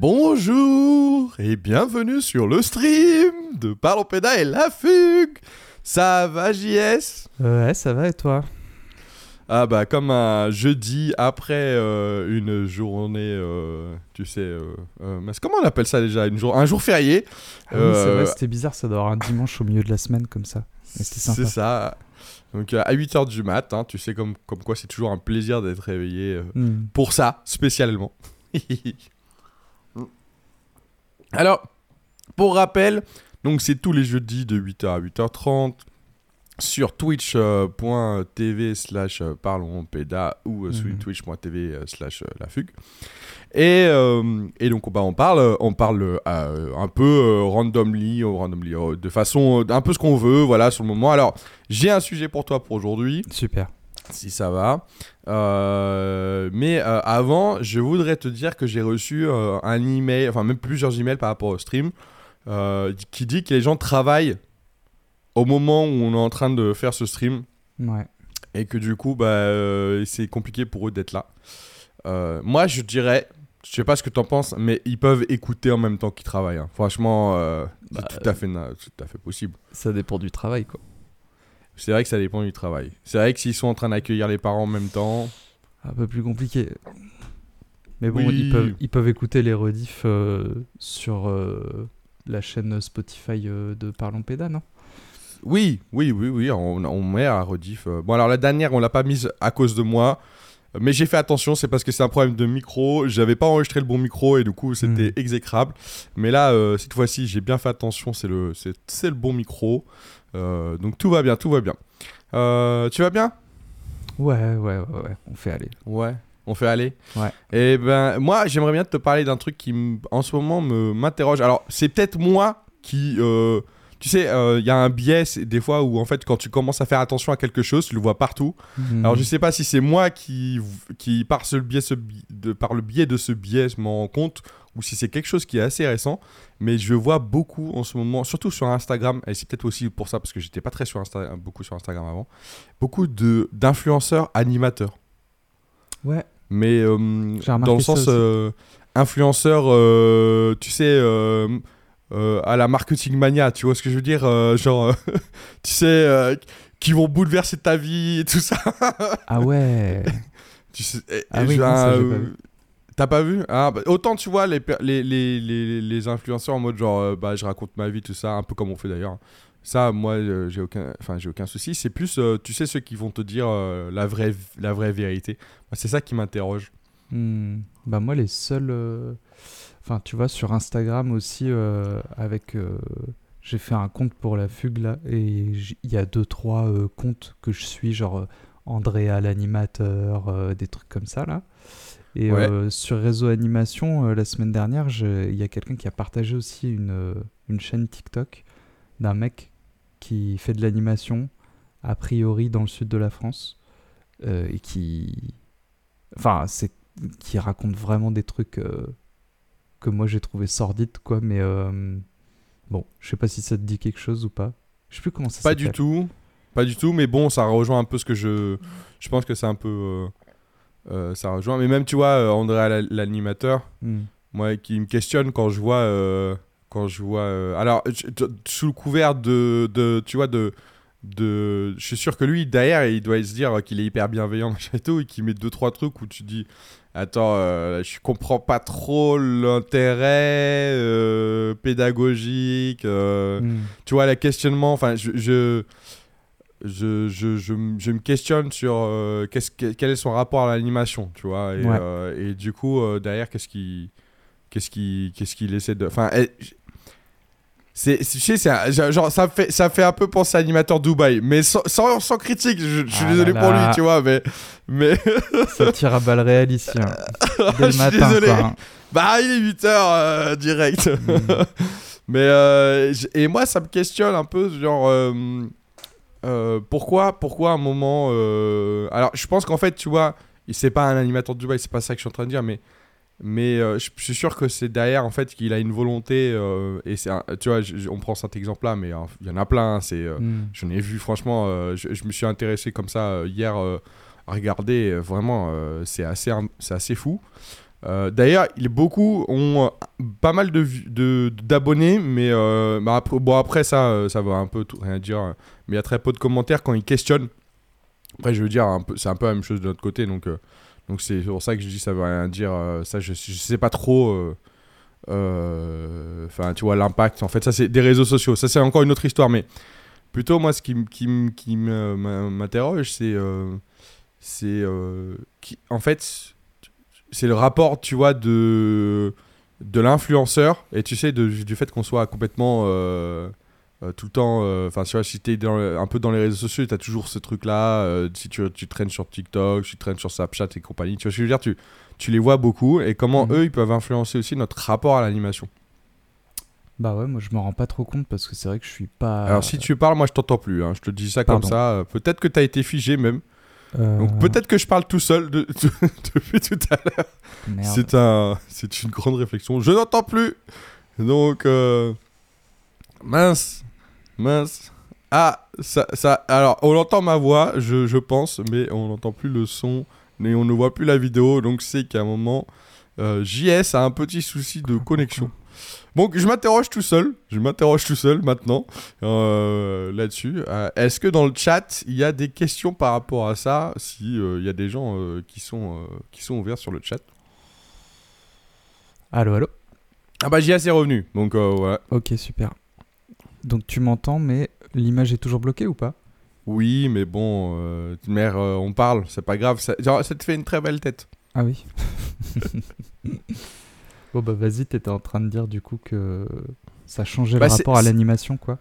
Bonjour et bienvenue sur le stream de Parlons Péda et la fugue. Ça va JS Ouais, ça va et toi? Ah bah comme un jeudi après euh, une journée, euh, tu sais, euh, euh, mais comment on appelle ça déjà? Une jour, Un jour férié? Ah oui, c'est Euh, vrai, c'était bizarre, ça doit avoir un dimanche au milieu de la semaine comme ça. C'est ça. Donc euh, à 8h du mat, hein, tu sais comme, comme quoi c'est toujours un plaisir d'être réveillé euh, Hmm. pour ça, spécialement. Alors, pour rappel, donc c'est tous les jeudis de 8h à 8h30 sur twitch.tv slash euh, parlons péda ou euh, sur Mhm. twitch.tv euh, slash la fugue. Et, euh, et donc bah, on parle, on parle euh, un peu euh, randomly, randomly de façon un peu ce qu'on veut, voilà, sur le moment. Alors, j'ai un sujet pour toi pour aujourd'hui Super. Si ça va. Euh, mais euh, avant, je voudrais te dire que j'ai reçu euh, un email, enfin même plusieurs emails par rapport au stream, qui dit que les gens travaillent au moment où on est en train de faire ce stream Ouais. et que du coup, bah, c'est compliqué pour eux d'être là. Moi, je dirais, je sais pas ce que t'en penses, mais ils peuvent écouter en même temps qu'ils travaillent. hein. Franchement, euh, Bah, c'est tout à fait, na- c'est tout à fait possible. Ça dépend du travail, quoi. C'est vrai que ça dépend du travail. C'est vrai que s'ils sont en train d'accueillir les parents en même temps, Un peu plus compliqué. Mais bon, Oui. ils, peuvent, ils peuvent écouter les rediffs euh, sur euh, la chaîne Spotify euh, de Parlons Péda, non? Oui, oui, oui, oui, on, on met à rediff. Bon, alors la dernière, on l'a pas mise à cause de moi. Mais j'ai fait attention, c'est parce que c'est un problème de micro. J'avais pas enregistré le bon micro et du coup c'était Mhm. exécrable. Mais là, euh, cette fois-ci, j'ai bien fait attention, c'est le, c'est, le bon micro. Euh, donc tout va bien, tout va bien. Euh, tu vas bien? Ouais, ouais, ouais, ouais. On fait aller. Ouais. On fait aller Ouais. Et ben, moi, j'aimerais bien te parler d'un truc qui, en ce moment, me, m'interroge. Alors, c'est peut-être moi qui. Euh, tu sais, il y a un biais des fois où, en fait, quand tu commences à faire attention à quelque chose, tu le vois partout. Hmm. Alors, je sais pas si c'est moi qui, qui par, ce biais, ce de, par le biais de ce biais, je m'en rends compte, ou si c'est quelque chose qui est assez récent. Mais je vois beaucoup en ce moment, surtout sur Instagram, et c'est peut-être aussi pour ça, parce que j'étais pas très sur Insta, beaucoup sur Instagram avant, beaucoup de, d'influenceurs animateurs Ouais. mais euh, dans le sens euh, influenceur, euh, tu sais, euh, à la marketing mania, tu vois ce que je veux dire euh, Genre, euh, tu sais, qui vont bouleverser ta vie et tout ça. Ah ouais. tu sais, et- Ah et oui. T'as pas vu ah, bah, Autant tu vois les, les, les, les, influenceurs en mode genre, bah, je raconte ma vie, tout ça, un peu comme on fait d'ailleurs. Ça, moi, euh, j'ai aucun, enfin, j'ai aucun souci. C'est plus, euh, tu sais, ceux qui vont te dire euh, la, vraie, la vraie vérité. C'est ça qui m'interroge. Hmm. Bah moi les seuls... Enfin tu vois sur Instagram aussi euh, avec... euh, J'ai fait un compte pour la fugue là et il y a deux trois euh, comptes que je suis genre euh, Andrea l'animateur, des trucs comme ça là. Et Ouais. sur réseau animation la semaine dernière il y a quelqu'un qui a partagé aussi une, une chaîne TikTok d'un mec qui fait de l'animation a priori dans le sud de la France et qui enfin c'est qui raconte vraiment des trucs euh, que moi j'ai trouvé sordides quoi mais euh, bon je sais pas si ça te dit quelque chose ou pas je sais plus comment ça Pas du tout. Pas du tout, mais bon, ça rejoint un peu ce que je. Je pense que c'est un peu. euh, euh, ça rejoint. Mais même, tu vois, la- l'animateur, Hmm. moi, qui me questionne quand je vois. quand je vois. alors, sous le couvert de, de. Tu vois, de. De, je suis sûr que lui derrière il doit se dire qu'il est hyper bienveillant machin et tout et qu'il met deux trois trucs où tu dis attends euh, je comprends pas trop l'intérêt euh, pédagogique euh, Hmm. tu vois, le questionnement, enfin, je, je, je, je, je me questionne sur euh, qu'est-ce que- quel est son rapport à l'animation, tu vois, et, Ouais. et du coup, derrière, qu'est-ce qu'il qu'est-ce qu'il qu'est-ce qu'il essaie de... Enfin, eh, c'est, tu sais, c'est genre, ça fait, ça fait un peu penser à animateur Dubaï, mais sans, sans, sans critique, je, je suis Ah désolé là pour lui, tu vois, mais... mais ça tire à balles réelles ici hein. dès je le suis matin désolé. quoi, hein. Bah, il est 8h direct. Hmm. Mais euh, et moi, ça me questionne un peu, genre euh, euh, pourquoi, pourquoi un moment. euh, Alors, je pense qu'en fait, tu vois, c'est pas un animateur de Dubaï, c'est pas ça que je suis en train de dire, mais mais euh, je suis sûr que c'est derrière en fait qu'il a une volonté euh, et c'est, tu vois, je- on prend cet exemple-là, mais hein, il y en a plein. hein, c'est, euh, Hmm. J'en ai vu, franchement, euh, je, je me suis intéressé comme ça hier à regarder. vraiment, c'est assez, c'est assez fou. D'ailleurs, il beaucoup ont pas mal de d'abonnés, mais bah, après, bon après ça, ça va un peu tout, rien dire. Mais il y a très peu de commentaires quand ils questionnent. Après, je veux dire, un peu, c'est un peu la même chose de notre côté, donc donc c'est pour ça que je dis ça veut rien dire. euh, ça, je, je sais pas trop. euh, euh, Enfin, tu vois l'impact. En fait, ça c'est des réseaux sociaux. Ça c'est encore une autre histoire, mais plutôt moi, ce qui, qui, qui m'interroge, c'est c'est qui- en fait c'est le rapport, tu vois, de, de l'influenceur et tu sais, du fait qu'on soit complètement euh, tout le temps. Enfin, tu vois, si t'es un peu dans les réseaux sociaux, t'as toujours ce truc-là. euh, si tu, tu traînes sur TikTok, tu traînes sur Snapchat et compagnie, tu vois ce que je veux dire, tu, tu les vois beaucoup et comment Mhm. eux, ils peuvent influencer aussi notre rapport à l'animation. Bah ouais, moi je me rends pas trop compte parce que c'est vrai que je suis pas. Alors, si tu parles, moi, je t'entends plus. hein, je te dis ça Pardon. comme ça. euh, Peut-être que t'as été figé même. Euh, Donc, peut-être que je parle tout seul de- de- depuis tout à l'heure. C'est un, c'est une grande réflexion. Je n'entends plus. Donc euh, mince, mince. Ah, ça, ça. Alors, on entend ma voix, je, je pense, mais on n'entend plus le son et on ne voit plus la vidéo. Donc, c'est qu'à un moment, euh, JS a un petit souci de connexion. Donc, je m'interroge tout seul. Je m'interroge tout seul maintenant euh, là-dessus. Euh, Est-ce que dans le chat, il y a des questions par rapport à ça Si il y a des gens qui sont qui sont ouverts sur le chat? Allô, allô? Ah bah JS est revenu, donc voilà. Ok, super. Donc tu m'entends, mais l'image est toujours bloquée ou pas? Oui, mais bon, euh, mère, euh, on parle, c'est pas grave. Ça, genre, ça te fait une très belle tête. Ah oui. bon bah vas-y, t'étais en train de dire du coup que ça changeait Bah, le rapport à l'animation, quoi.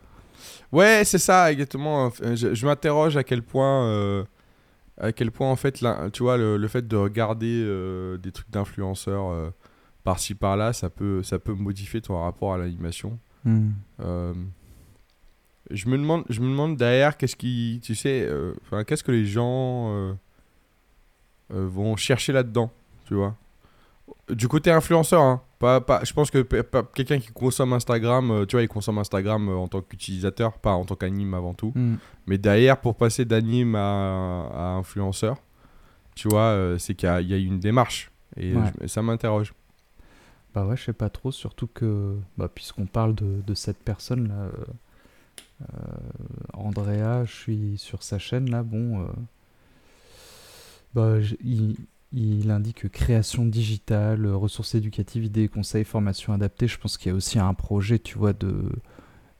Ouais, c'est ça, exactement. Je, je m'interroge à quel point, euh, à quel point en fait, là, tu vois, le, le fait de regarder euh, des trucs d'influenceurs euh, par-ci par-là, ça peut, ça peut modifier ton rapport à l'animation. Hmm. Je me demande, je me demande derrière qu'est-ce qui, tu sais, euh, qu'est-ce que les gens euh, euh, vont chercher là-dedans, tu vois. Du côté influenceur, hein, pas, pas, je pense que quelqu'un qui consomme Instagram, euh, tu vois, il consomme Instagram en tant qu'utilisateur, pas en tant qu'anime avant tout. Hmm. Mais derrière, pour passer d'anime à, à influenceur, tu vois, c'est qu'il y y a une démarche. Et Ouais. je- ça m'interroge. Bah ouais, je sais pas trop, surtout que, bah, puisqu'on parle de, de cette personne là, euh, Andrea, je suis sur sa chaîne là, bon, euh, bah, il, indique création digitale, euh, ressources éducatives, idées, conseils, formation adaptée. Je pense qu'il y a aussi un projet, tu vois, de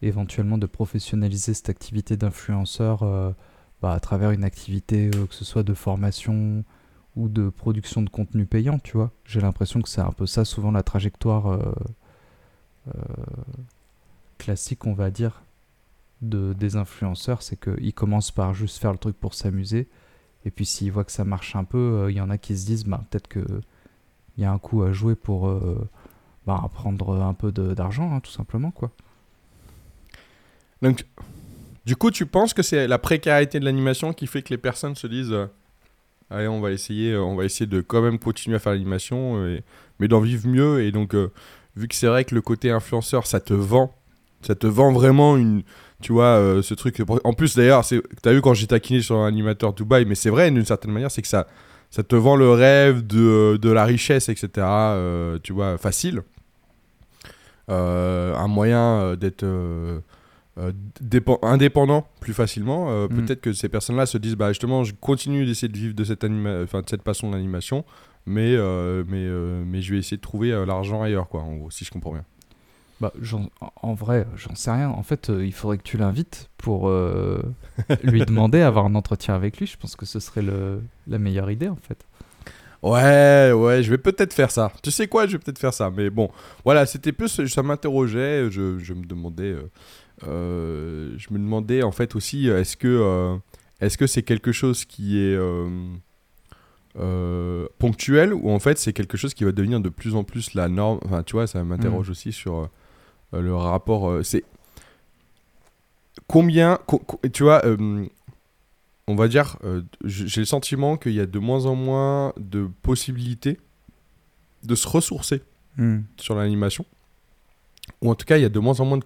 éventuellement de professionnaliser cette activité d'influenceur euh, bah, à travers une activité, euh, que ce soit de formation, ou de production de contenu payant, tu vois. J'ai l'impression que c'est un peu ça, souvent, la trajectoire euh, euh, classique, on va dire, de, des influenceurs. C'est qu'ils commencent par juste faire le truc pour s'amuser. Et puis, s'ils voient que ça marche un peu, euh, il y en a qui se disent, bah, peut-être qu'il y a un coup à jouer pour euh, bah, prendre un peu d'argent, hein, tout simplement, quoi. Donc, du coup, tu penses que c'est la précarité de l'animation qui fait que les personnes se disent euh, Allez, on va essayer, on va essayer de quand même continuer à faire l'animation, mais d'en vivre mieux. Et donc, vu que c'est vrai que le côté influenceur, ça te vend, ça te vend vraiment une. Tu vois, euh, ce truc. En plus, d'ailleurs, c'est- t'as vu quand j'ai taquiné sur un animateur Dubaï, mais c'est vrai d'une certaine manière, c'est que ça, ça te vend le rêve de, de la richesse, etc. euh, tu vois, facile. Euh, un moyen d'être. dépen- indépendant plus facilement. Mm. Peut-être que ces personnes-là se disent bah justement je continue d'essayer de vivre de cette anima- de cette passion de l'animation, mais mais mais je vais essayer de trouver l'argent ailleurs quoi en gros si je comprends bien. Bah, j'en- en- en vrai, j'en sais rien. En fait, euh, il faudrait que tu l'invites pour euh, lui demander, avoir un entretien avec lui. Je pense que ce serait le, la meilleure idée, en fait. Ouais ouais je vais peut-être faire ça. Tu sais quoi je vais peut-être faire ça. Mais bon voilà c'était plus ça m'interrogeait. Je, je me demandais euh, je me demandais en fait aussi est-ce que est-ce que c'est quelque chose qui est euh, ponctuel ou en fait c'est quelque chose qui va devenir de plus en plus la norme? Enfin tu vois ça m'interroge aussi sur le rapport euh, c'est combien co- co- tu vois euh, on va dire euh, j'ai le sentiment qu'il y a de moins en moins de possibilités de se ressourcer sur l'animation. Ou en tout cas, il y a de moins en moins de...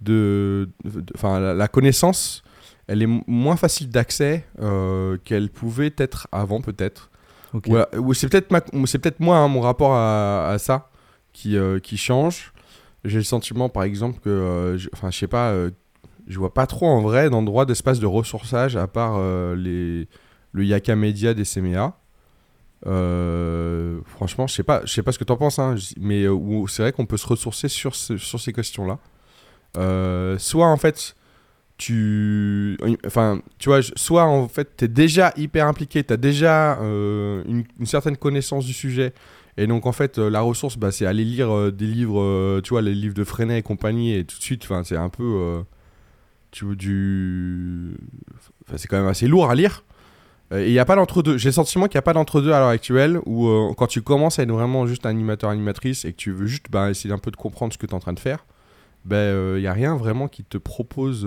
de de- Enfin, la, la connaissance, elle est moins facile d'accès euh, qu'elle pouvait être avant, peut-être. Ou c'est peut-être peut-être moi hein, mon rapport à, à ça qui, euh, qui change. J'ai le sentiment par exemple que euh, enfin je sais pas euh, je vois pas trop en vrai d'endroit d'espace de ressourçage à part euh, les le Yaka Media des CMA. Franchement, je sais pas, je sais pas ce que t'en penses, hein, mais c'est vrai qu'on peut se ressourcer sur, sur ces questions-là. Soit en fait, tu, enfin, tu vois, soit en fait, t'es déjà hyper impliqué, t'as déjà une certaine connaissance du sujet, et donc en fait, euh, la ressource, bah, c'est aller lire euh, des livres, euh, tu vois, les livres de Freinet et compagnie, et tout de suite, c'est un peu, tu du, c'est quand même assez lourd à lire. Et il n'y a pas d'entre-deux. J'ai le sentiment qu'il n'y a pas d'entre-deux à l'heure actuelle où quand tu commences à être vraiment juste animateur, animatrice et que tu veux juste bah, essayer un peu de comprendre ce que tu es en train de faire, ben, il n'y a rien vraiment qui te propose.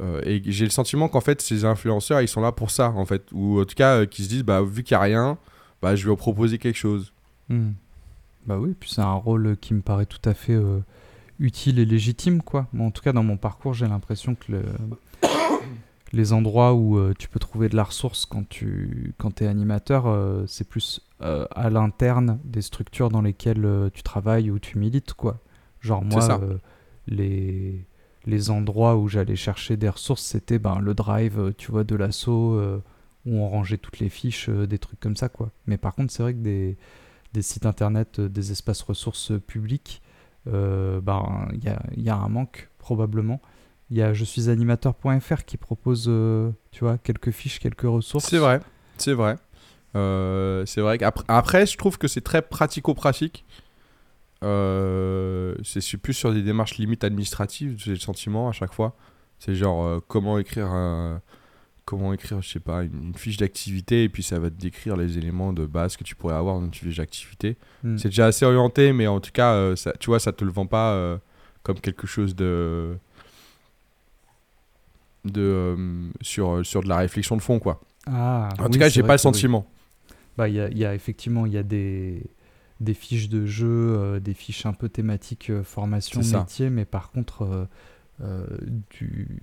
et j'ai le sentiment qu'en fait, ces influenceurs, ils sont là pour ça, en fait. Ou en tout cas, qui se disent, bah, vu qu'il n'y a rien, bah, je vais proposer quelque chose. Hmm. Bah oui, puis c'est un rôle qui me paraît tout à fait euh, utile et légitime, quoi. Moi, en tout cas, dans mon parcours, j'ai l'impression que le- les endroits où euh, tu peux trouver de la ressource quand tu quand es animateur, euh, c'est plus à l'interne des structures dans lesquelles tu travailles ou tu milites, quoi. Genre moi, les, les endroits où j'allais chercher des ressources, c'était ben, le drive, tu vois, de l'assaut, où on rangeait toutes les fiches, euh, des trucs comme ça, quoi. Mais par contre, c'est vrai que des, sites internet, euh, des espaces ressources euh, publics, euh, ben, il y a, un manque, probablement. Il y a je suis animateur.fr qui propose, tu vois, quelques fiches, quelques ressources. C'est vrai, c'est vrai. C'est vrai après, je trouve que c'est très pratico-pratique. C'est plus sur des démarches limites administratives, j'ai le sentiment à chaque fois. C'est genre comment écrire un- comment écrire, je sais pas, une, une fiche d'activité et puis ça va te décrire les éléments de base que tu pourrais avoir dans une fiche d'activité. Hmm. C'est déjà assez orienté, mais en tout cas, euh, ça, tu vois, ça te le vend pas euh, comme quelque chose de de euh, sur sur de la réflexion de fond quoi. Ah, En tout cas, j'ai pas le oui. sentiment. Bah, il y a, y a effectivement, il y a des, des fiches de jeu, des fiches un peu thématiques formation, métier, mais par contre, du...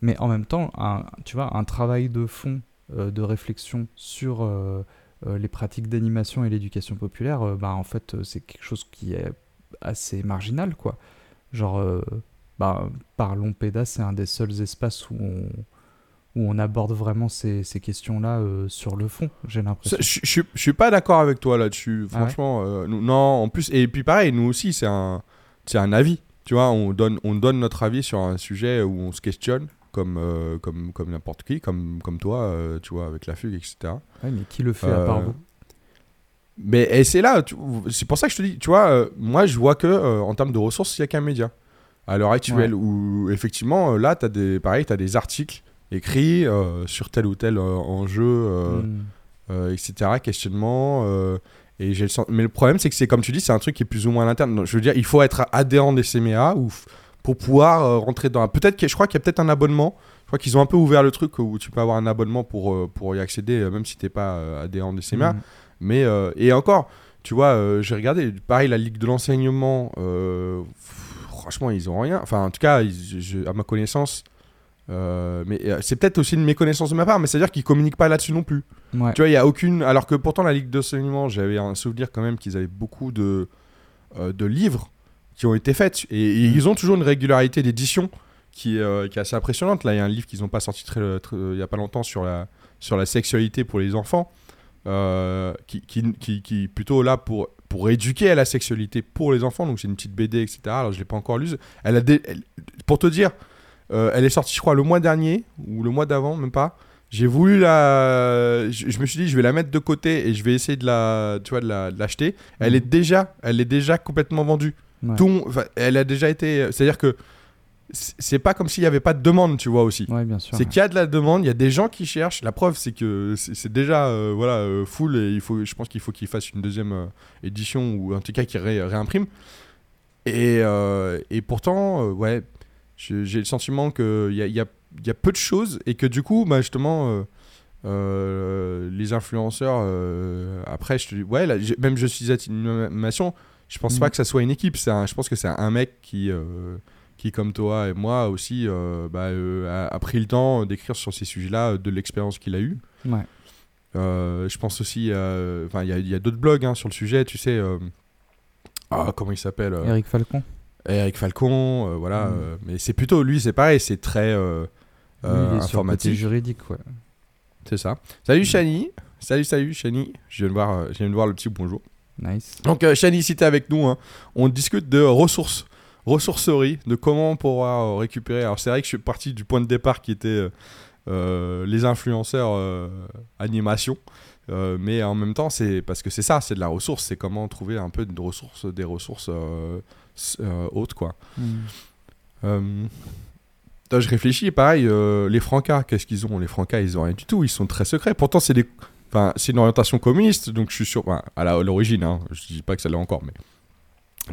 Mais en même temps, un, tu vois, un travail de fond, euh, de réflexion sur euh, euh, les pratiques d'animation et l'éducation populaire, bah, en fait, c'est quelque chose qui est assez marginal, quoi. Genre, bah, Parlons PEDA, c'est un des seuls espaces où on, où on aborde vraiment ces, ces questions-là euh, sur le fond, j'ai l'impression. Je je- je suis pas d'accord avec toi là-dessus. Ah ouais Franchement, euh, nous- non. En plus, et puis pareil, nous aussi, c'est un, un avis. Tu vois, on donne, on donne notre avis sur un sujet où on se questionne, comme, euh, comme, comme n'importe qui, comme, comme toi, euh, tu vois, avec la fugue, etc. Ouais, mais qui le fait à part Euh, vous? Mais et c'est là, c'est pour ça que je te dis, tu vois, euh, moi je vois que euh, en termes de ressources, il n'y a qu'un média à l'heure actuelle où effectivement là, tu as des, pareil, tu as des articles écrits euh, sur tel ou tel enjeu, Hmm. etc., questionnement. et j'ai le sens- Mais le problème, c'est que c'est comme tu dis, c'est un truc qui est plus ou moins à l'interne. Je veux dire, il faut être adhérent des CMA ou pour pouvoir euh, rentrer dans. Peut-être que je crois qu'il y a peut-être un abonnement. Je crois qu'ils ont un peu ouvert le truc où tu peux avoir un abonnement pour, euh, pour y accéder, euh, même si t'es pas adhérent des CMA. Hmm. Mais et encore, tu vois, j'ai regardé, pareil, la Ligue de l'enseignement, franchement, ils ont rien. Enfin, en tout cas, ils- je- à ma connaissance, euh, mais euh, c'est peut-être aussi une méconnaissance de ma part, mais c'est-à-dire qu'ils communiquent pas là-dessus non plus. Ouais. Tu vois, il y a aucune. Alors que pourtant, la Ligue d'enseignement, j'avais un souvenir quand même qu'ils avaient beaucoup de, euh, de livres qui ont été faits. Et, et Mm. ils ont toujours une régularité d'édition qui, est, euh, qui est assez impressionnante. Là, il y a un livre qu'ils n'ont pas sorti très, très- il y a pas longtemps sur la, sur la sexualité pour les enfants, euh, qui, qui, qui, est plutôt là pour, pour éduquer à la sexualité pour les enfants. Donc, c'est une petite BD, etc. Alors, je ne l'ai pas encore lue. Elle a des- elle- pour te dire, euh, elle est sortie, je crois, le mois dernier, ou le mois d'avant, même pas. J'ai voulu la. Je, je me suis dit, je vais la mettre de côté et je vais essayer de la, tu vois, de la- de l'acheter. Elle Mhm. est déjà, elle est déjà complètement vendue. Ouais. Elle a déjà été. C'est-à-dire que c'est pas comme s'il n'y avait pas de demande, tu vois aussi. Ouais. C'est ouais. qu'il y a de la demande, il y a des gens qui cherchent. La preuve, c'est que c'est déjà euh, voilà euh, full et il faut, je pense qu'il faut qu'ils fassent une deuxième euh, édition ou en tout cas qu'ils ré- réimpriment. Et, et pourtant, ouais, j'ai le sentiment qu'il y a, y, a, il y a peu de choses et que du coup, bah, justement, les influenceurs, après, je te dis, ouais, là, même je suis animation, je pense pas que ça soit une équipe. un- je pense que c'est un mec qui. euh, qui, comme toi et moi aussi, euh, bah, euh, a, a pris le temps d'écrire sur ces sujets-là, de l'expérience qu'il a eue. Ouais. Je pense aussi, enfin, il y a, d'autres blogs hein, sur le sujet, tu sais. ah, comment il s'appelle Eric Falcon. Eric Falcon, voilà. Mm. mais c'est plutôt, lui, c'est pareil, c'est très côté informatique. juridique, ouais. C'est ça. Salut Shani. Salut, salut Shani. Je viens de voir, je viens de voir le petit bonjour. Nice. Donc euh, Shani, si t'es avec nous, hein, on discute de ressources, ressourcerie, de comment pouvoir euh, récupérer. Alors c'est vrai que je suis parti du point de départ qui était euh, euh, les influenceurs euh, animation. Euh, mais en même temps, c'est parce que c'est ça, c'est de la ressource, c'est comment trouver un peu de ressources, des ressources euh, euh, hautes, quoi. Mm. Euh, Là, je réfléchis, pareil, les Francas, qu'est-ce qu'ils ont? Les Francas, ils ont rien du tout, ils sont très secrets. Pourtant, c'est des... enfin, c'est une orientation communiste, donc je suis sûr, enfin, à l'origine, hein, je dis pas que ça l'est encore, mais.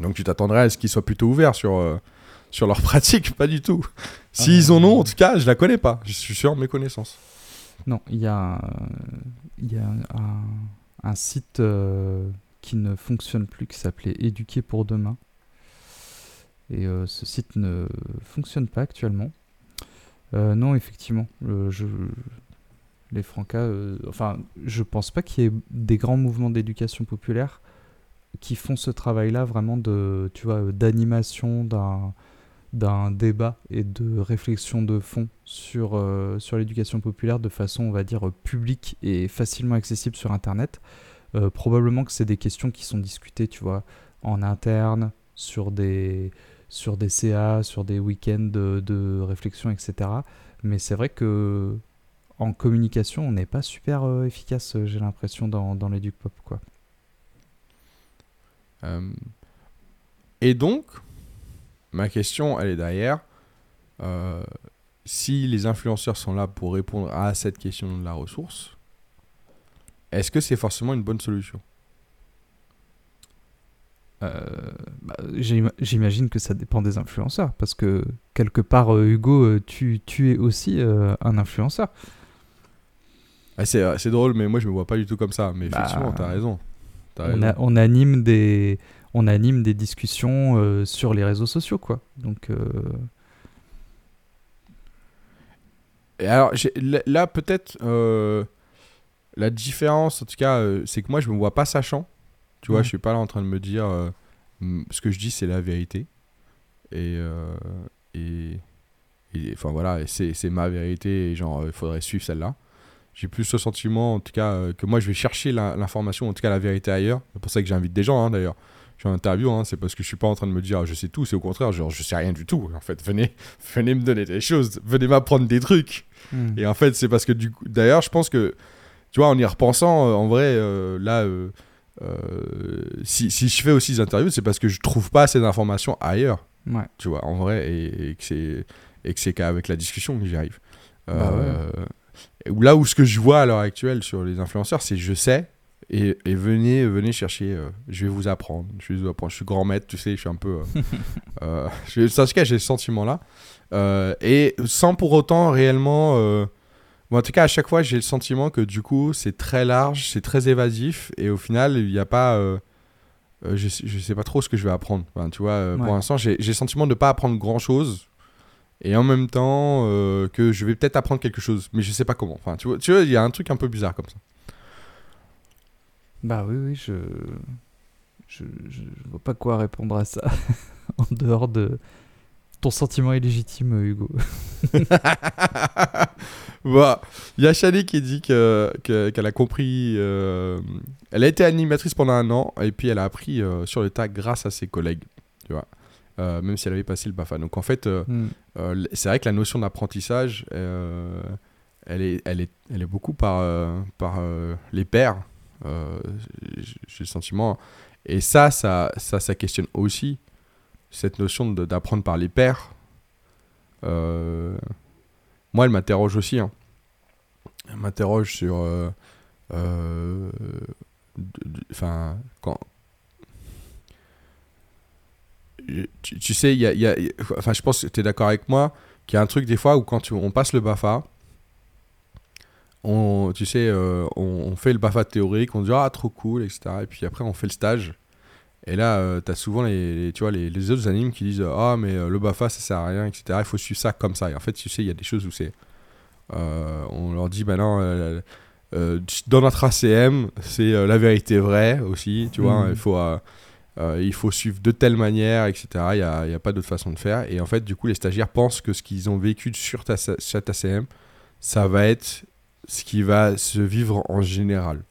Donc tu t'attendrais à ce qu'ils soient plutôt ouverts sur, euh, sur leurs pratiques, pas du tout. S'ils en ont, en tout cas, je la connais pas, je suis sûr de mes connaissances. Non, il y a, euh, y a un, un site euh, qui ne fonctionne plus qui s'appelait Éduquer pour demain. Et euh, ce site ne fonctionne pas actuellement. Non, effectivement, je, les Francas, euh, enfin, je pense pas qu'il y ait des grands mouvements d'éducation populaire qui font ce travail-là vraiment de, tu vois, d'animation d'un débat et de réflexion de fond sur, euh, sur l'éducation populaire de façon, on va dire, publique et facilement accessible sur Internet. Euh, probablement que c'est des questions qui sont discutées, tu vois, en interne, sur des, sur des CA, sur des week-ends de, de réflexion, etc. Mais c'est vrai que en communication, on n'est pas super euh, efficace, euh, j'ai l'impression, dans, dans l'éduc pop, quoi. Euh, Et donc, ma question, elle est derrière. Euh, si les influenceurs sont là pour répondre à cette question de la ressource, est-ce que c'est forcément une bonne solution? Bah, j'ima- J'imagine que ça dépend des influenceurs, parce que quelque part, Hugo, tu, tu es aussi un influenceur. Ah, c'est, c'est drôle, mais moi je me vois pas du tout comme ça. Mais Bah, effectivement, t'as raison. T'as On, raison. a- on anime des, on anime des discussions euh, sur les réseaux sociaux, quoi. Donc, euh, Et alors, là, peut-être, euh, la différence, en tout cas, euh, c'est que moi, je me vois pas sachant. Tu vois, je suis pas là en train de me dire euh, ce que je dis, c'est la vérité. Et, euh, et, enfin voilà, c'est ma vérité, et genre, il faudrait suivre celle-là. J'ai plus ce sentiment, en tout cas, euh, que moi, je vais chercher l'information, en tout cas, la vérité ailleurs. C'est pour ça que j'invite des gens, hein, d'ailleurs. Je suis en interview, hein, c'est parce que je suis pas en train de me dire ah, je sais tout, c'est au contraire, genre je sais rien du tout. En fait, venez, venez me donner des choses, venez m'apprendre des trucs. hmm. Et en fait, c'est parce que du coup, d'ailleurs, je pense que, tu vois, en y repensant, euh, en vrai, euh, là, si, si je fais aussi des interviews, c'est parce que je trouve pas assez d'informations ailleurs, ouais. tu vois, en vrai, et, et que c'est qu'avec la discussion que j'y arrive. Bah où- là où ce que je vois à l'heure actuelle sur les influenceurs, c'est je sais. Et, et venez, venez chercher, euh, je vais vous apprendre, je vais vous apprendre, je suis grand maître, tu sais, je suis un peu... Euh, euh, je, en tout cas, j'ai ce sentiment-là. Euh, et sans pour autant réellement... euh, bon, en tout cas, à chaque fois, j'ai le sentiment que du coup, c'est très large, c'est très évasif, et au final, il n'y a pas... je, sais, je sais pas trop ce que je vais apprendre. Enfin, tu vois, Ouais. pour l'instant, j'ai j'ai le sentiment de ne pas apprendre grand-chose, et en même temps euh, que je vais peut-être apprendre quelque chose, mais je sais pas comment. Enfin, tu vois, tu vois, il y a un truc un peu bizarre comme ça. Bah oui, oui, je... Je, je, je vois pas quoi répondre à ça en dehors de ton sentiment est légitime, Hugo. bah, il y a Shani qui dit que- que- qu'elle a compris. euh, elle a été animatrice pendant un an et puis elle a appris euh, sur le tas grâce à ses collègues, tu vois. Euh, même si elle avait passé le BAFA. Donc en fait, euh, Hmm. euh, c'est vrai que la notion d'apprentissage, elle, est, elle, est, elle est beaucoup par, par les pairs. J'ai le sentiment. Et ça, ça, ça, ça questionne aussi cette notion d'apprendre par les pairs. Moi, elle m'interroge aussi. hein. Elle m'interroge sur. Enfin, quand. Tu, tu sais, il y a, il y a- Enfin, je pense que tu es d'accord avec moi qu'il y a un truc des fois où quand tu- on passe le BAFA, on, tu sais, euh, on, on fait le BAFA théorique, on dit ah trop cool, etc. Et puis après on fait le stage. Et là, tu as souvent les, les- tu vois, les, les autres animes qui disent ah mais euh, le BAFA ça sert à rien, etc. Il faut suivre ça comme ça. Et en fait, tu sais, il y a des choses où c'est, euh, on leur dit bah non, euh, euh, dans notre ACM, c'est euh, la vérité vraie aussi, tu vois. Mhm. Il, faut, euh, il faut suivre de telle manière, etc. Il n'y a, pas d'autre façon de faire. Et en fait, du coup, les stagiaires pensent que ce qu'ils ont vécu sur ta, ACM, ça va être ce qui va se vivre en général.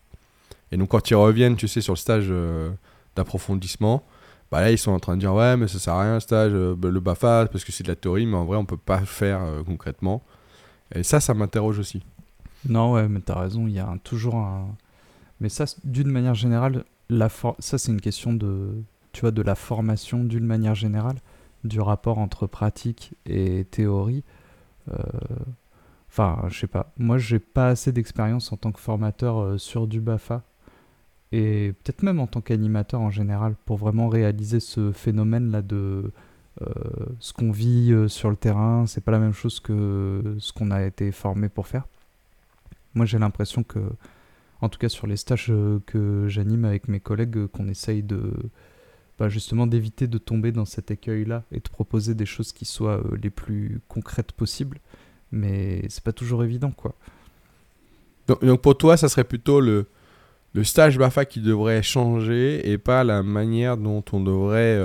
Et donc, quand ils reviennent, tu sais, sur le stage euh, d'approfondissement, bah là, ils sont en train de dire Ouais, mais ça sert à rien le stage, euh, le BAFA, parce que c'est de la théorie, mais en vrai, on peut pas faire concrètement. Et ça, ça m'interroge aussi. Non, ouais, mais t'as raison, il y a toujours un. Mais ça, d'une manière générale, ça, c'est une question de, tu vois, de la formation d'une manière générale, du rapport entre pratique et théorie. Euh, Enfin, je sais pas. Moi, j'ai pas assez d'expérience en tant que formateur euh, sur du BAFA et peut-être même en tant qu'animateur en général pour vraiment réaliser ce phénomène-là de euh, ce qu'on vit sur le terrain. C'est pas la même chose que ce qu'on a été formé pour faire. Moi, j'ai l'impression que, en tout cas sur les stages euh, que j'anime avec mes collègues, euh, qu'on essaye de bah, justement d'éviter de tomber dans cet écueil-là et de proposer des choses qui soient euh, les plus concrètes possibles. Mais c'est pas toujours évident, quoi. Donc, pour toi, ça serait plutôt le, le stage BAFA qui devrait changer et pas la manière dont on devrait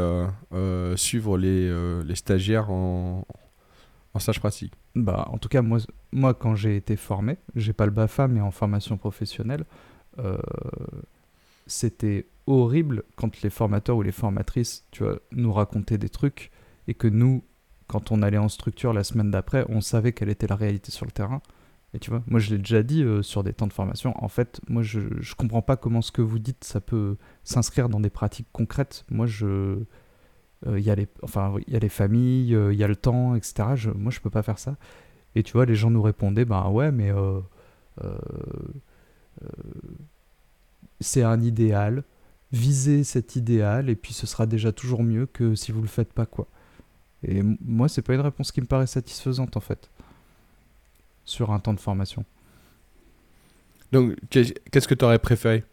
suivre les, les stagiaires en, en pratique. Bah, en tout cas, moi, moi quand j'ai été formé, j'ai pas le BAFA, mais en formation professionnelle, euh, c'était horrible quand les formateurs ou les formatrices, tu vois, nous racontaient des trucs et que nous, quand on allait en structure la semaine d'après, on savait quelle était la réalité sur le terrain. Et tu vois, moi je l'ai déjà dit euh, sur des temps de formation, en fait, moi je, je comprends pas comment ce que vous dites, ça peut s'inscrire dans des pratiques concrètes. Moi je... Il y, a les- enfin, il y a les familles, euh, il y a le temps, etc. Je, moi je peux pas faire ça. Et tu vois, les gens nous répondaient, bah ouais, mais euh, euh, euh, c'est un idéal, visez cet idéal, et puis ce sera déjà toujours mieux que si vous le faites pas, quoi. Et moi, c'est pas une réponse qui me paraît satisfaisante, en fait, sur un temps de formation. Donc, qu'est- qu'est-ce que tu aurais préféré?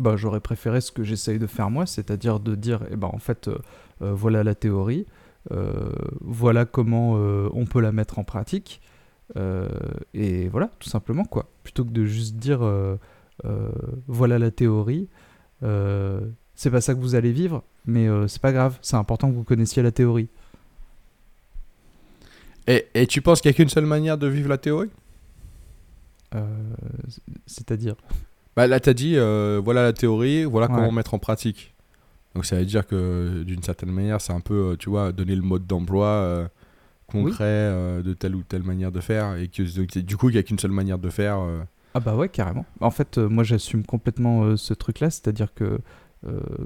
Bah, j'aurais préféré ce que j'essaye de faire moi, c'est-à-dire de dire, eh ben, en fait, euh, euh, voilà la théorie, euh, voilà comment euh, on peut la mettre en pratique, et voilà, tout simplement, quoi. Plutôt que de juste dire, voilà la théorie, c'est pas ça que vous allez vivre, mais c'est pas grave, c'est important que vous connaissiez la théorie. et, et tu penses qu'il n'y a qu'une seule manière de vivre la théorie? C'est-à-dire, Bah là, tu as dit, euh, voilà la théorie, voilà Ouais. comment mettre en pratique. Donc ça veut dire que d'une certaine manière, c'est un peu, euh, tu vois, donner le mode d'emploi euh, concret euh, de telle ou telle manière de faire. Et que du coup, il n'y a qu'une seule manière de faire. Ah bah ouais, carrément. En fait, moi j'assume complètement ce truc-là, c'est-à-dire que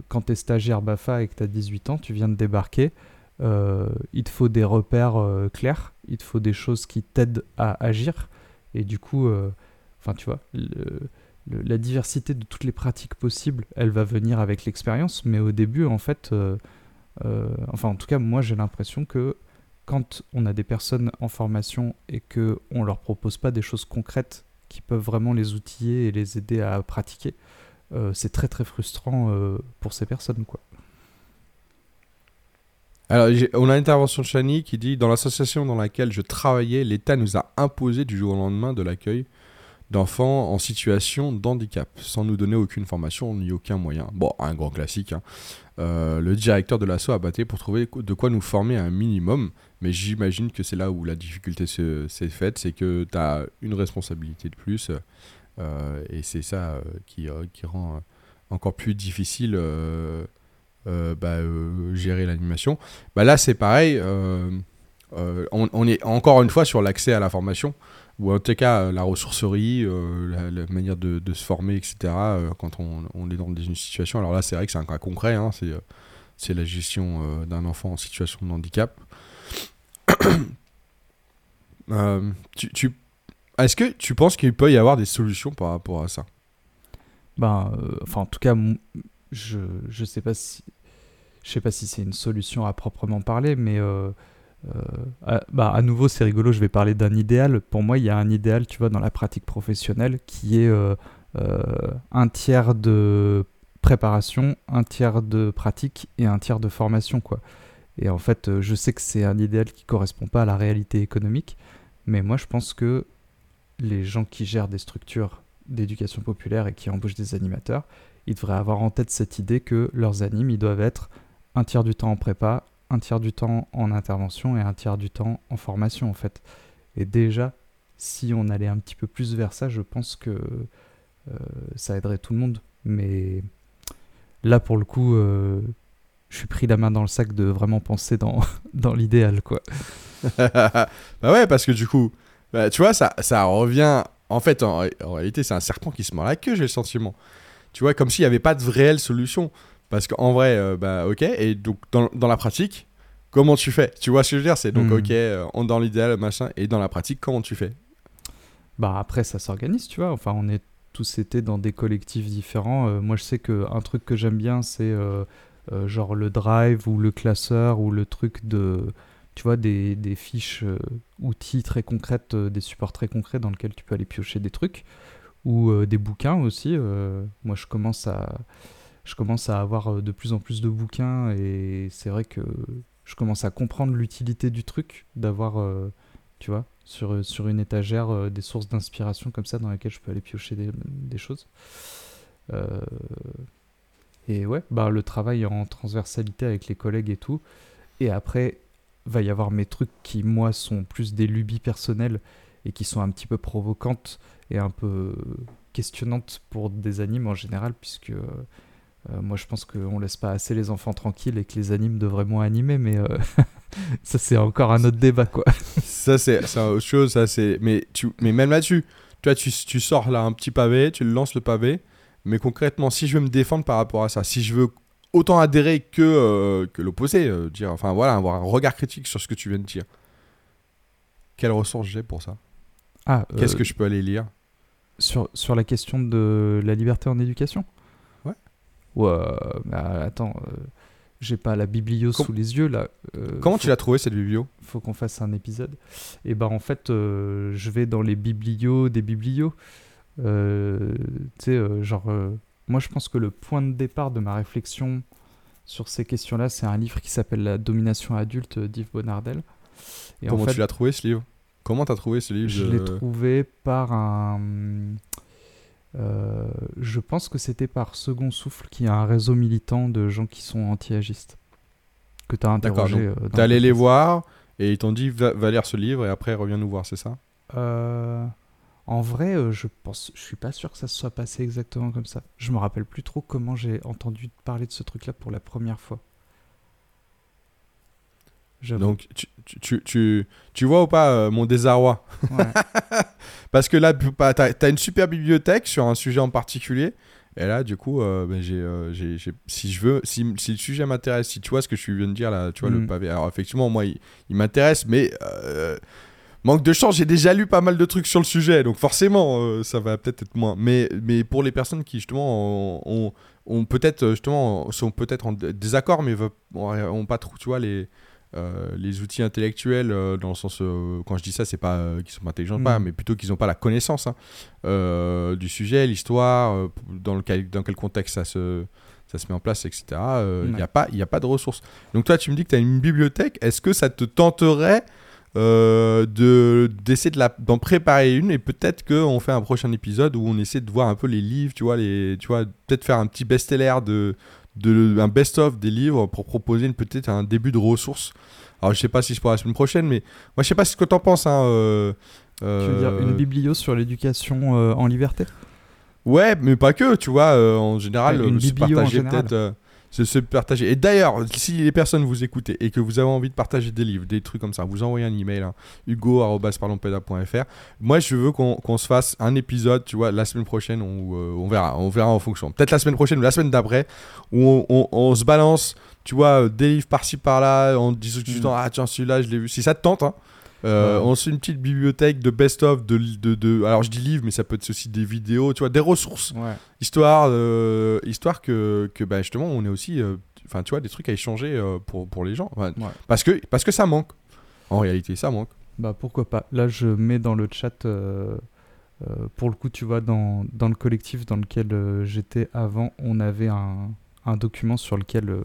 quand t'es stagiaire BAFA et que t'as 18 ans, tu viens de débarquer, il te faut des repères clairs, il te faut des choses qui t'aident à agir, et du coup, enfin tu vois, le- la diversité de toutes les pratiques possibles, elle va venir avec l'expérience, mais au début, en fait, euh, euh, enfin en tout cas, moi j'ai l'impression que quand on a des personnes en formation et que on leur propose pas des choses concrètes qui peuvent vraiment les outiller et les aider à pratiquer, euh, c'est très très frustrant pour ces personnes quoi. Alors, on a l'intervention de Chani qui dit Dans l'association dans laquelle je travaillais, l'État nous a imposé du jour au lendemain de l'accueil d'enfants en situation d'handicap, sans nous donner aucune formation ni aucun moyen. Bon, un grand classique. hein. Euh, le directeur de l'ASSO a battu pour trouver de quoi nous former un minimum, mais j'imagine que c'est là où la difficulté se- s'est faite, c'est que tu as une responsabilité de plus, euh, et c'est ça euh, qui, qui rend encore plus difficile bah, gérer l'animation. Bah là, c'est pareil. on est encore une fois sur l'accès à la formation, ou en tout cas euh, la ressourcerie, euh, la, manière de, se former, etc. euh, quand on, on est dans une situation. Alors là, c'est vrai que c'est un cas concret. hein, c'est, euh, c'est la gestion d'un enfant en situation de handicap. Tu, tu- est-ce que tu penses qu'il peut y avoir des solutions par rapport à ça? Ben, enfin en tout cas, je je sais si sais pas si c'est une solution à proprement parler, mais euh, à, bah, à nouveau c'est rigolo. Je vais parler d'un idéal. Pour moi, il y a un idéal, tu vois, dans la pratique professionnelle qui est euh, euh, un tiers de préparation, un tiers de pratique et un tiers de formation, quoi. Et en fait, je sais que c'est un idéal qui correspond pas à la réalité économique, mais moi je pense que les gens qui gèrent des structures d'éducation populaire et qui embauchent des animateurs, ils devraient avoir en tête cette idée que leurs animes, ils doivent être un tiers du temps en prépa, un tiers du temps en intervention et un tiers du temps en formation en fait. Et déjà, si on allait un petit peu plus vers ça, je pense que euh, ça aiderait tout le monde. Mais là, pour le coup, euh, je suis pris la main dans le sac de vraiment penser dans, dans l'idéal, quoi. bah ouais, parce que du coup, bah, tu vois, ça, ça revient. En fait, en, réalité, c'est un serpent qui se mord la queue, j'ai le sentiment. Tu vois, comme s'il n'y avait pas de réelle solution. Parce qu'en vrai, euh, bah ok, et donc dans, dans, la pratique, comment tu fais? Tu vois ce que je veux dire? C'est donc, hmm. ok, euh, on dans l'idéal, machin, et dans la pratique, comment tu fais? Bah après, ça s'organise, tu vois. Enfin, on est tous été dans des collectifs différents. Euh, moi, je sais qu'un truc que j'aime bien, c'est genre le drive ou le classeur ou le truc de tu vois, des, des fiches euh, outils très concrètes, euh, des supports très concrets dans lesquels tu peux aller piocher des trucs, ou euh, des bouquins aussi. moi, je commence, à, je commence à avoir de plus en plus de bouquins, et c'est vrai que je commence à comprendre l'utilité du truc, d'avoir, tu vois, sur, sur une étagère, des sources d'inspiration comme ça dans lesquelles je peux aller piocher des, des choses. et ouais, bah, le travail en transversalité avec les collègues et tout. Et après, va y avoir mes trucs qui, moi, sont plus des lubies personnelles et qui sont un petit peu provocantes et un peu questionnantes pour des animes en général, puisque euh, moi je pense qu'on laisse pas assez les enfants tranquilles et que les animes devraient moins animer, mais euh, ça c'est encore un autre débat quoi. ça c'est autre chose, ça c'est. Mais, tu... mais même là-dessus, tu, tu, tu sors là un petit pavé, tu lances le pavé, mais concrètement, si je veux me défendre par rapport à ça, si je veux autant adhérer que, euh, que l'opposé. Euh, dire, enfin voilà, avoir un regard critique sur ce que tu viens de dire. Quelles ressources j'ai pour ça? Ah, Qu'est-ce euh, que je peux aller lire? sur, sur la question de la liberté en éducation? Ouais, mais attends, j'ai pas la biblio sous les yeux là. Comment tu l'as trouvé cette biblio Faut qu'on fasse un épisode. Et ben en fait, je vais dans les biblios des biblios. tu sais, genre moi, je pense que le point de départ de ma réflexion sur ces questions-là, c'est un livre qui s'appelle La domination adulte d'Yves Bonardel. Et Comment tu l'as trouvé ce livre? Comment tu as trouvé ce livre Je l'ai trouvé par un. Euh, je pense que c'était par Second Souffle, qui a un réseau militant de gens qui sont anti-agistes. Que tu as interrogé. Euh, es allé les voir et ils t'ont dit va, va, lire ce livre et après reviens nous voir, c'est ça? Euh, en vrai, je pense, je suis pas sûr que ça se soit passé exactement comme ça. Je me rappelle plus trop comment j'ai entendu parler de ce truc-là pour la première fois. Donc, tu, tu, tu, tu, vois ou pas euh, mon désarroi? Parce que là, tu as, une super bibliothèque sur un sujet en particulier. Et là, du coup, euh, ben, j'ai, si je veux, si, si le sujet m'intéresse, si tu vois ce que je viens de dire là, tu vois, le mm. pavé. Alors, effectivement, moi, il, il m'intéresse, mais Manque de chance, j'ai déjà lu pas mal de trucs sur le sujet, donc forcément, euh, ça va peut-être être moins. Mais, mais pour les personnes qui, justement, ont, ont, peut-être, justement, sont peut-être en désaccord, mais n'ont pas trop, tu vois, les, euh, les outils intellectuels, euh, dans le sens, quand je dis ça, c'est pas qu'ils sont pas intelligents, pas, mm. mais plutôt qu'ils n'ont pas la connaissance hein, du sujet, l'histoire, dans, le, dans quel contexte ça se ça se met en place, etc. Il n'y a, pas, a pas de ressources. Donc toi, tu me dis que tu as une bibliothèque. Est-ce que ça te tenterait euh, de d'essayer de d'en préparer une et peut-être qu'on fait un prochain épisode où on essaie de voir un peu les livres tu vois les tu vois peut-être faire un petit best-seller de, de un best-of des livres pour proposer peut-être un début de ressources. Alors je sais pas si c'est pour la semaine prochaine mais moi je sais pas ce que t'en penses hein, euh, tu veux dire une euh, biblio sur l'éducation en liberté? Ouais mais pas que tu vois en général une biblio peut-être se, se partager. Et d'ailleurs, si les personnes vous écoutez et que vous avez envie de partager des livres, des trucs comme ça, vous envoyez un email, hein, hugo.parlonspeda.fr. Moi, je veux qu'on se fasse un épisode, tu vois, la semaine prochaine, on, euh, on verra, on verra en fonction. Peut-être la semaine prochaine ou la semaine d'après, où on, on, se balance, tu vois, des livres par-ci par-là, en disant, mm. ah tiens, celui-là, je l'ai vu. Si ça te tente, hein, euh, on se fait une petite bibliothèque de best-of, de, de, de, alors je dis livres, mais ça peut être aussi des vidéos, tu vois, des ressources. Histoire, euh, histoire que, que bah, justement, on est aussi, euh, enfin, tu vois, des trucs à échanger pour, pour les gens. parce, que, parce que ça manque. En réalité, ça manque. Bah pourquoi pas. Là, je mets dans le chat, pour le coup, tu vois, dans, dans le collectif dans lequel j'étais avant, on avait un, un, document sur lequel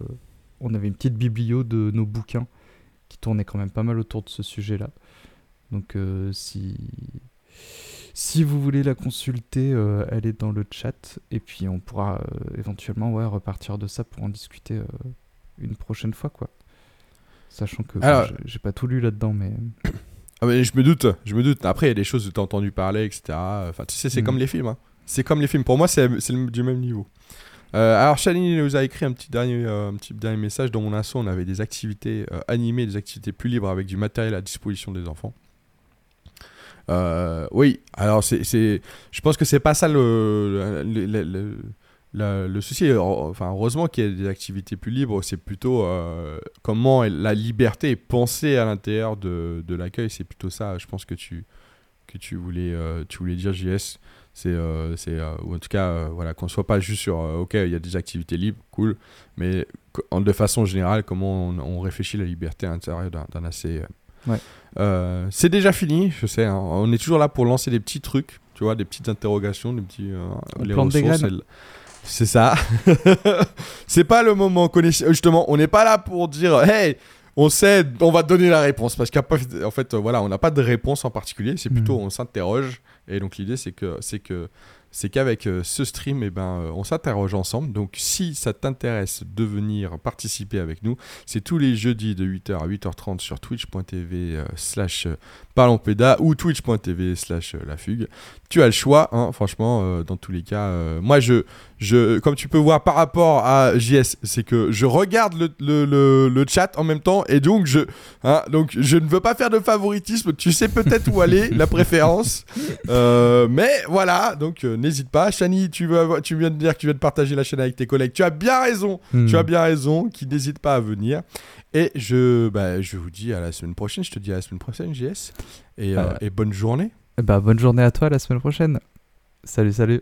on avait une petite biblio de nos bouquins qui tournait quand même pas mal autour de ce sujet-là. Donc euh, si Si vous voulez la consulter, euh, elle est dans le chat. Et puis on pourra euh, éventuellement ouais, repartir de ça pour en discuter une prochaine fois. quoi. Sachant que bon, Alors- j'ai- j'ai pas tout lu là-dedans, mais. Ah, mais je me doute, je me doute. Après, il y a des choses que tu as entendu parler, etc. Enfin, tu sais, c'est Mm. comme les films. hein. C'est comme les films. Pour moi, c'est du même niveau. Euh, alors, Shalini nous a écrit un petit dernier, euh, un petit dernier message. Dans mon asso, on avait des activités euh, animées, des activités plus libres avec du matériel à disposition des enfants. Euh, oui, alors c'est, je pense que c'est pas ça le, le, le- le- souci. Enfin, heureusement qu'il y a des activités plus libres, c'est plutôt euh, comment la liberté est pensée à l'intérieur de, de l'accueil. C'est plutôt ça, je pense que tu, que tu, voulais, euh, tu voulais dire, JS. C'est, c'est, ou en tout cas, voilà, qu'on soit pas juste sur, ok, il y a des activités libres, cool, mais de façon générale, comment on, on réfléchit la liberté à l'intérieur d'un assez. Euh, Ouais. euh, c'est déjà fini, je sais. hein. On est toujours là pour lancer des petits trucs, tu vois, des petites interrogations, des petits. euh, On les plante des graines. C'est ça. c'est pas le moment. Justement, on n'est pas là pour dire, hey, on sait, on va donner la réponse. Parce qu'en fait, euh, voilà, on n'a pas de réponse en particulier. C'est plutôt, Mhm. on s'interroge. Et donc, l'idée, c'est que, c'est que, c'est qu'avec euh, ce stream, eh ben, euh, on s'interroge ensemble. Donc, si ça t'intéresse de venir participer avec nous, c'est tous les jeudis de 8h à 8h30 sur twitch.tv euh, slash parlonspéda ou twitch.tv slash euh, la fugue. Tu as le choix, hein, franchement, dans tous les cas. moi, je, je, comme tu peux voir par rapport à JS, c'est que je regarde le, le, le, le chat en même temps et donc je, hein, donc je ne veux pas faire de favoritisme. Tu sais peut-être où aller, la préférence. Euh, mais voilà, donc euh, n'hésite pas. Shani, tu, veux, tu viens de dire que tu viens de partager la chaîne avec tes collègues. Tu as bien raison. Hmm. Tu as bien raison, qui n'hésite pas à venir. Et je, bah, je vous dis à la semaine prochaine. Je te dis à la semaine prochaine, JS. Et, euh, et bonne journée. Ben, bonne journée à toi la semaine prochaine. Salut, salut.